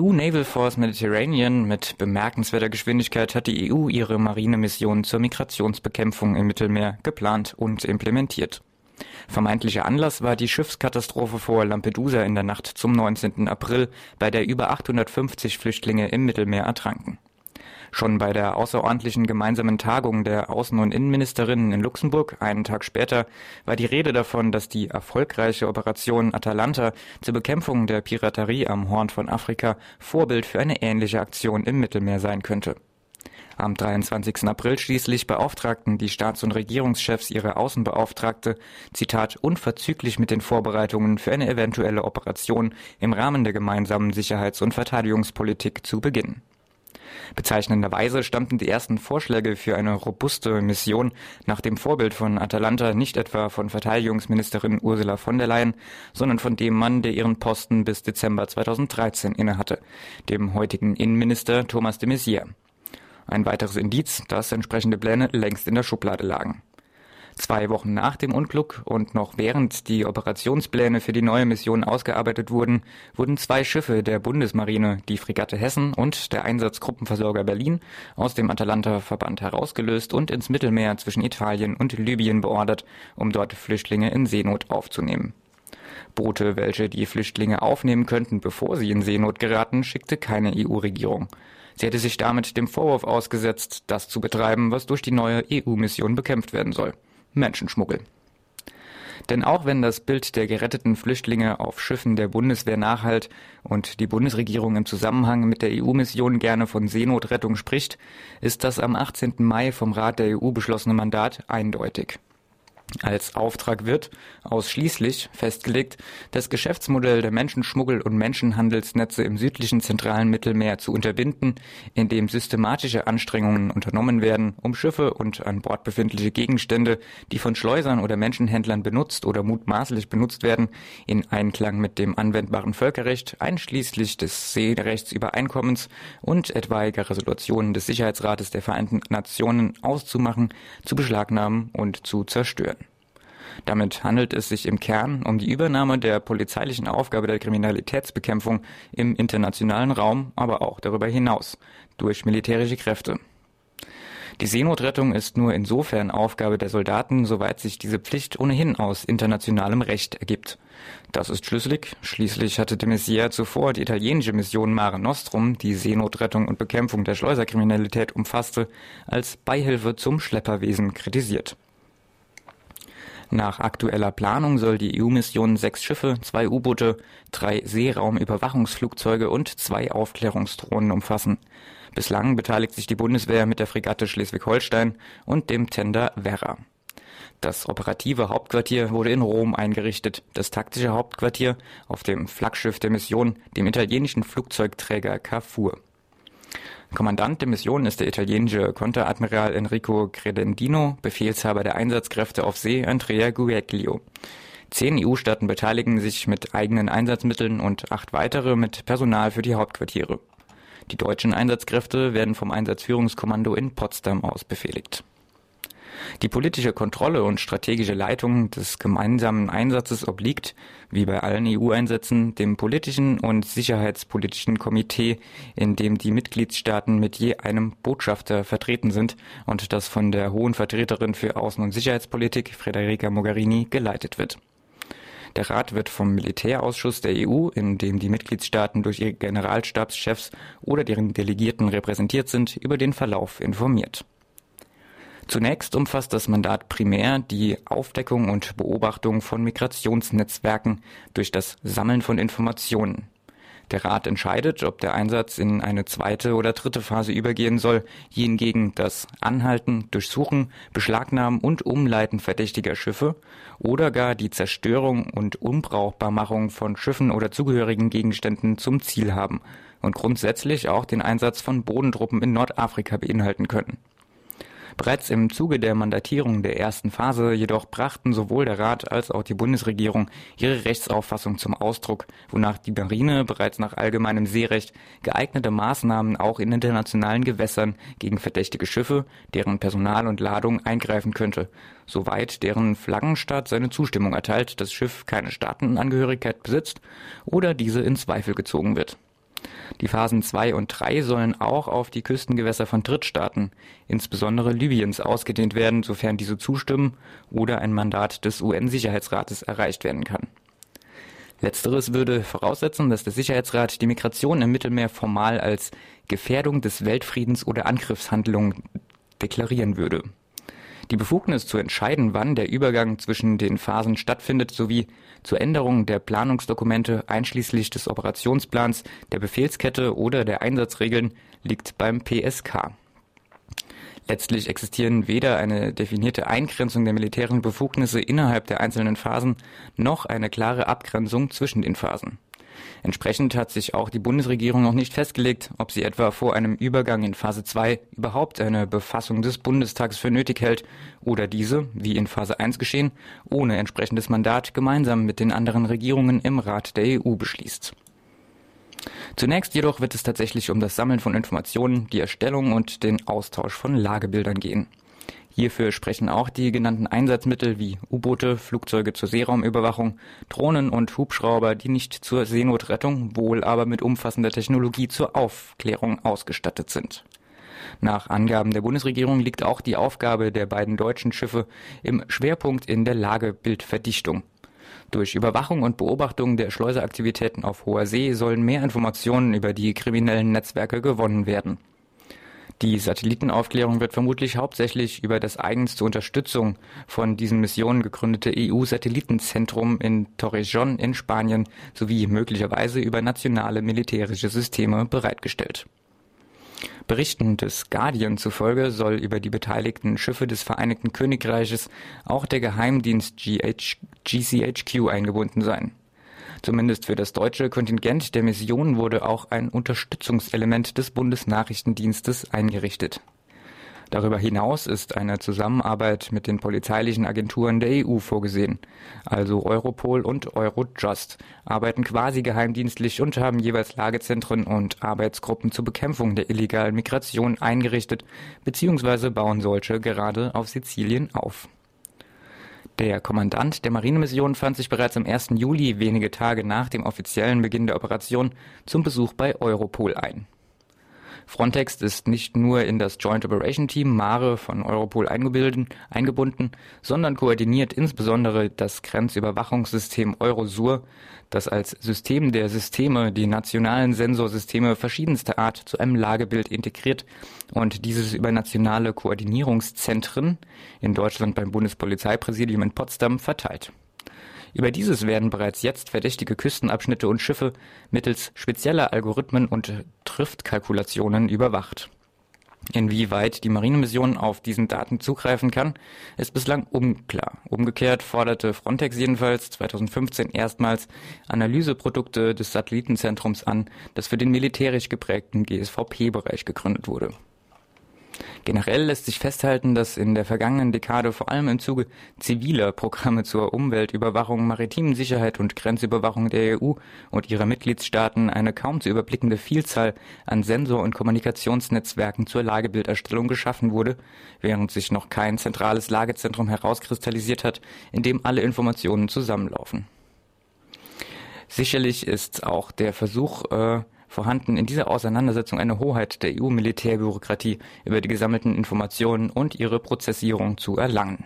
EU Naval Force Mediterranean mit bemerkenswerter Geschwindigkeit hat die EU ihre Marinemission zur Migrationsbekämpfung im Mittelmeer geplant und implementiert. Vermeintlicher Anlass war die Schiffskatastrophe vor Lampedusa in der Nacht zum 19. April, bei der über 850 Flüchtlinge im Mittelmeer ertranken. Schon bei der außerordentlichen gemeinsamen Tagung der Außen- und Innenministerinnen in Luxemburg einen Tag später war die Rede davon, dass die erfolgreiche Operation Atalanta zur Bekämpfung der Piraterie am Horn von Afrika Vorbild für eine ähnliche Aktion im Mittelmeer sein könnte. Am 23. April schließlich beauftragten die Staats- und Regierungschefs ihre Außenbeauftragte, Zitat, unverzüglich mit den Vorbereitungen für eine eventuelle Operation im Rahmen der gemeinsamen Sicherheits- und Verteidigungspolitik zu beginnen. Bezeichnenderweise stammten die ersten Vorschläge für eine robuste Mission nach dem Vorbild von Atalanta nicht etwa von Verteidigungsministerin Ursula von der Leyen, sondern von dem Mann, der ihren Posten bis Dezember 2013 innehatte, dem heutigen Innenminister Thomas de Maizière. Ein weiteres Indiz, dass entsprechende Pläne längst in der Schublade lagen. Zwei Wochen nach dem Unglück und noch während die Operationspläne für die neue Mission ausgearbeitet wurden, wurden zwei Schiffe der Bundesmarine, die Fregatte Hessen und der Einsatzgruppenversorger Berlin, aus dem Atalanta-Verband herausgelöst und ins Mittelmeer zwischen Italien und Libyen beordert, um dort Flüchtlinge in Seenot aufzunehmen. Boote, welche die Flüchtlinge aufnehmen könnten, bevor sie in Seenot geraten, schickte keine EU-Regierung. Sie hätte sich damit dem Vorwurf ausgesetzt, das zu betreiben, was durch die neue EU-Mission bekämpft werden soll. Menschenschmuggel. Denn auch wenn das Bild der geretteten Flüchtlinge auf Schiffen der Bundeswehr nachhalt und die Bundesregierung im Zusammenhang mit der EU-Mission gerne von Seenotrettung spricht, ist das am 18. Mai vom Rat der EU beschlossene Mandat eindeutig. Als Auftrag wird ausschließlich festgelegt, das Geschäftsmodell der Menschenschmuggel- und Menschenhandelsnetze im südlichen zentralen Mittelmeer zu unterbinden, indem systematische Anstrengungen unternommen werden, um Schiffe und an Bord befindliche Gegenstände, die von Schleusern oder Menschenhändlern benutzt oder mutmaßlich benutzt werden, in Einklang mit dem anwendbaren Völkerrecht, einschließlich des Seerechtsübereinkommens und etwaiger Resolutionen des Sicherheitsrates der Vereinten Nationen auszumachen, zu beschlagnahmen und zu zerstören. Damit handelt es sich im Kern um die Übernahme der polizeilichen Aufgabe der Kriminalitätsbekämpfung im internationalen Raum, aber auch darüber hinaus durch militärische Kräfte. Die Seenotrettung ist nur insofern Aufgabe der Soldaten, soweit sich diese Pflicht ohnehin aus internationalem Recht ergibt. Das ist schlüssig. Schließlich hatte de Maizière zuvor die italienische Mission Mare Nostrum, die Seenotrettung und Bekämpfung der Schleuserkriminalität umfasste, als Beihilfe zum Schlepperwesen kritisiert. Nach aktueller Planung soll die EU-Mission sechs Schiffe, zwei U-Boote, drei Seeraumüberwachungsflugzeuge und zwei Aufklärungsdrohnen umfassen. Bislang beteiligt sich die Bundeswehr mit der Fregatte Schleswig-Holstein und dem Tender Werra. Das operative Hauptquartier wurde in Rom eingerichtet, das taktische Hauptquartier auf dem Flaggschiff der Mission, dem italienischen Flugzeugträger Carrefour. Kommandant der Mission ist der italienische Konteradmiral Enrico Credendino, Befehlshaber der Einsatzkräfte auf See Andrea Gueglio. Zehn EU-Staaten beteiligen sich mit eigenen Einsatzmitteln und acht weitere mit Personal für die Hauptquartiere. Die deutschen Einsatzkräfte werden vom Einsatzführungskommando in Potsdam aus befehligt. Die politische Kontrolle und strategische Leitung des gemeinsamen Einsatzes obliegt, wie bei allen EU-Einsätzen, dem politischen und sicherheitspolitischen Komitee, in dem die Mitgliedstaaten mit je einem Botschafter vertreten sind und das von der Hohen Vertreterin für Außen- und Sicherheitspolitik, Federica Mogherini, geleitet wird. Der Rat wird vom Militärausschuss der EU, in dem die Mitgliedstaaten durch ihre Generalstabschefs oder deren Delegierten repräsentiert sind, über den Verlauf informiert. Zunächst umfasst das Mandat primär die Aufdeckung und Beobachtung von Migrationsnetzwerken durch das Sammeln von Informationen. Der Rat entscheidet, ob der Einsatz in eine zweite oder dritte Phase übergehen soll, hingegen das Anhalten, Durchsuchen, Beschlagnahmen und Umleiten verdächtiger Schiffe oder gar die Zerstörung und Unbrauchbarmachung von Schiffen oder zugehörigen Gegenständen zum Ziel haben und grundsätzlich auch den Einsatz von Bodentruppen in Nordafrika beinhalten können. Bereits im Zuge der Mandatierung der ersten Phase jedoch brachten sowohl der Rat als auch die Bundesregierung ihre Rechtsauffassung zum Ausdruck, wonach die Marine bereits nach allgemeinem Seerecht geeignete Maßnahmen auch in internationalen Gewässern gegen verdächtige Schiffe, deren Personal und Ladung eingreifen könnte, soweit deren Flaggenstaat seine Zustimmung erteilt, das Schiff keine Staatenangehörigkeit besitzt oder diese in Zweifel gezogen wird. Die Phasen 2 und 3 sollen auch auf die Küstengewässer von Drittstaaten, insbesondere Libyens, ausgedehnt werden, sofern diese zustimmen oder ein Mandat des UN-Sicherheitsrates erreicht werden kann. Letzteres würde voraussetzen, dass der Sicherheitsrat die Migration im Mittelmeer formal als Gefährdung des Weltfriedens oder Angriffshandlungen deklarieren würde. Die Befugnis zu entscheiden, wann der Übergang zwischen den Phasen stattfindet, sowie zur Änderung der Planungsdokumente einschließlich des Operationsplans, der Befehlskette oder der Einsatzregeln liegt beim PSK. Letztlich existieren weder eine definierte Eingrenzung der militärischen Befugnisse innerhalb der einzelnen Phasen noch eine klare Abgrenzung zwischen den Phasen. Entsprechend hat sich auch die Bundesregierung noch nicht festgelegt, ob sie etwa vor einem Übergang in Phase 2 überhaupt eine Befassung des Bundestags für nötig hält oder diese, wie in Phase 1 geschehen, ohne entsprechendes Mandat gemeinsam mit den anderen Regierungen im Rat der EU beschließt. Zunächst jedoch wird es tatsächlich um das Sammeln von Informationen, die Erstellung und den Austausch von Lagebildern gehen. Hierfür sprechen auch die genannten Einsatzmittel wie U-Boote, Flugzeuge zur Seeraumüberwachung, Drohnen und Hubschrauber, die nicht zur Seenotrettung, wohl aber mit umfassender Technologie zur Aufklärung ausgestattet sind. Nach Angaben der Bundesregierung liegt auch die Aufgabe der beiden deutschen Schiffe im Schwerpunkt in der Lagebildverdichtung. Durch Überwachung und Beobachtung der Schleuseraktivitäten auf hoher See sollen mehr Informationen über die kriminellen Netzwerke gewonnen werden. Die Satellitenaufklärung wird vermutlich hauptsächlich über das eigens zur Unterstützung von diesen Missionen gegründete EU-Satellitenzentrum in Torrejón in Spanien sowie möglicherweise über nationale militärische Systeme bereitgestellt. Berichten des Guardian zufolge soll über die beteiligten Schiffe des Vereinigten Königreiches auch der Geheimdienst GCHQ eingebunden sein. Zumindest für das deutsche Kontingent der Mission wurde auch ein Unterstützungselement des Bundesnachrichtendienstes eingerichtet. Darüber hinaus ist eine Zusammenarbeit mit den polizeilichen Agenturen der EU vorgesehen. Also Europol und Eurojust arbeiten quasi geheimdienstlich und haben jeweils Lagezentren und Arbeitsgruppen zur Bekämpfung der illegalen Migration eingerichtet bzw. bauen solche gerade auf Sizilien auf. Der Kommandant der Marinemission fand sich bereits am 1. Juli, wenige Tage nach dem offiziellen Beginn der Operation, zum Besuch bei Europol ein. Frontex ist nicht nur in das Joint Operation Team Mare von Europol eingebunden, sondern koordiniert insbesondere das Grenzüberwachungssystem Eurosur, das als System der Systeme die nationalen Sensorsysteme verschiedenster Art zu einem Lagebild integriert und dieses über nationale Koordinierungszentren in Deutschland beim Bundespolizeipräsidium in Potsdam verteilt. Über dieses werden bereits jetzt verdächtige Küstenabschnitte und Schiffe mittels spezieller Algorithmen und Driftkalkulationen überwacht. Inwieweit die Marinemission auf diesen Daten zugreifen kann, ist bislang unklar. Umgekehrt forderte Frontex jedenfalls 2015 erstmals Analyseprodukte des Satellitenzentrums an, das für den militärisch geprägten GSVP-Bereich gegründet wurde. Generell lässt sich festhalten, dass in der vergangenen Dekade vor allem im Zuge ziviler Programme zur Umweltüberwachung, maritimen Sicherheit und Grenzüberwachung der EU und ihrer Mitgliedstaaten eine kaum zu überblickende Vielzahl an Sensor- und Kommunikationsnetzwerken zur Lagebilderstellung geschaffen wurde, während sich noch kein zentrales Lagezentrum herauskristallisiert hat, in dem alle Informationen zusammenlaufen. Sicherlich ist auch der Versuch, äh, vorhanden in dieser Auseinandersetzung eine Hoheit der EU-Militärbürokratie über die gesammelten Informationen und ihre Prozessierung zu erlangen.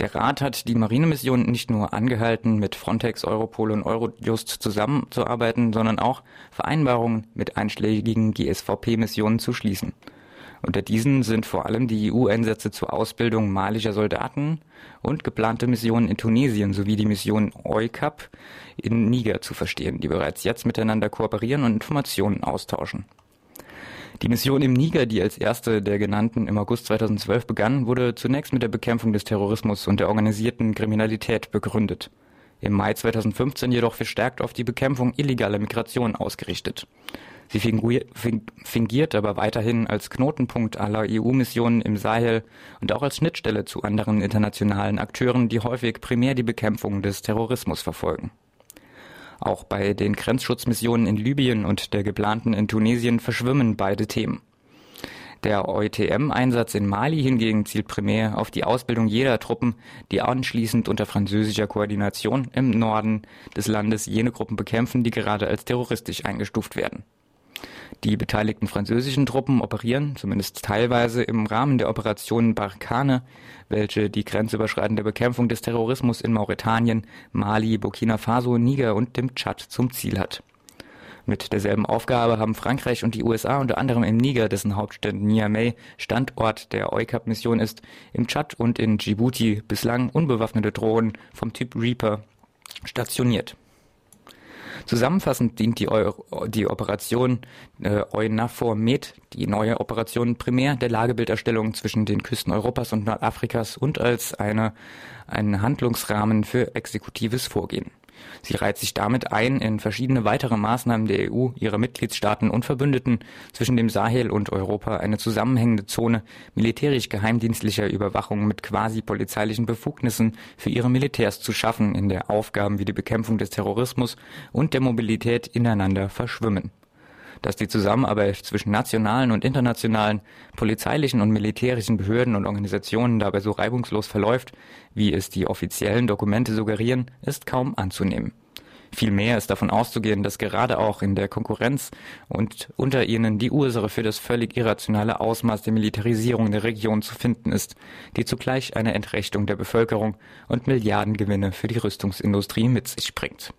Der Rat hat die Marinemission nicht nur angehalten, mit Frontex, Europol und Eurojust zusammenzuarbeiten, sondern auch Vereinbarungen mit einschlägigen GSVP-Missionen zu schließen. Unter diesen sind vor allem die EU-Einsätze zur Ausbildung malischer Soldaten und geplante Missionen in Tunesien sowie die Mission EUCAP in Niger zu verstehen, die bereits jetzt miteinander kooperieren und Informationen austauschen. Die Mission im Niger, die als erste der genannten im August 2012 begann, wurde zunächst mit der Bekämpfung des Terrorismus und der organisierten Kriminalität begründet. Im Mai 2015 jedoch verstärkt auf die Bekämpfung illegaler Migration ausgerichtet. Sie fingiert aber weiterhin als Knotenpunkt aller EU-Missionen im Sahel und auch als Schnittstelle zu anderen internationalen Akteuren, die häufig primär die Bekämpfung des Terrorismus verfolgen. Auch bei den Grenzschutzmissionen in Libyen und der geplanten in Tunesien verschwimmen beide Themen. Der EUTM-Einsatz in Mali hingegen zielt primär auf die Ausbildung jeder Truppen, die anschließend unter französischer Koordination im Norden des Landes jene Gruppen bekämpfen, die gerade als terroristisch eingestuft werden. Die beteiligten französischen Truppen operieren, zumindest teilweise, im Rahmen der Operation Barkhane, welche die grenzüberschreitende Bekämpfung des Terrorismus in Mauretanien, Mali, Burkina Faso, Niger und dem Tschad zum Ziel hat. Mit derselben Aufgabe haben Frankreich und die USA unter anderem im Niger, dessen Hauptstadt Niamey Standort der EUCAP-Mission ist, im Tschad und in Djibouti bislang unbewaffnete Drohnen vom Typ Reaper stationiert. Zusammenfassend dient die, Eu die Operation äh, EUNAVFOR Med, die neue Operation, primär der Lagebilderstellung zwischen den Küsten Europas und Nordafrikas und als eine, ein Handlungsrahmen für exekutives Vorgehen. Sie reiht sich damit ein in verschiedene weitere Maßnahmen der EU, ihrer Mitgliedstaaten und Verbündeten zwischen dem Sahel und Europa eine zusammenhängende Zone militärisch-geheimdienstlicher Überwachung mit quasi polizeilichen Befugnissen für ihre Militärs zu schaffen, in der Aufgaben wie die Bekämpfung des Terrorismus und der Mobilität ineinander verschwimmen dass die Zusammenarbeit zwischen nationalen und internationalen polizeilichen und militärischen Behörden und Organisationen dabei so reibungslos verläuft, wie es die offiziellen Dokumente suggerieren, ist kaum anzunehmen. Vielmehr ist davon auszugehen, dass gerade auch in der Konkurrenz und unter ihnen die Ursache für das völlig irrationale Ausmaß der Militarisierung der Region zu finden ist, die zugleich eine Entrechtung der Bevölkerung und Milliardengewinne für die Rüstungsindustrie mit sich bringt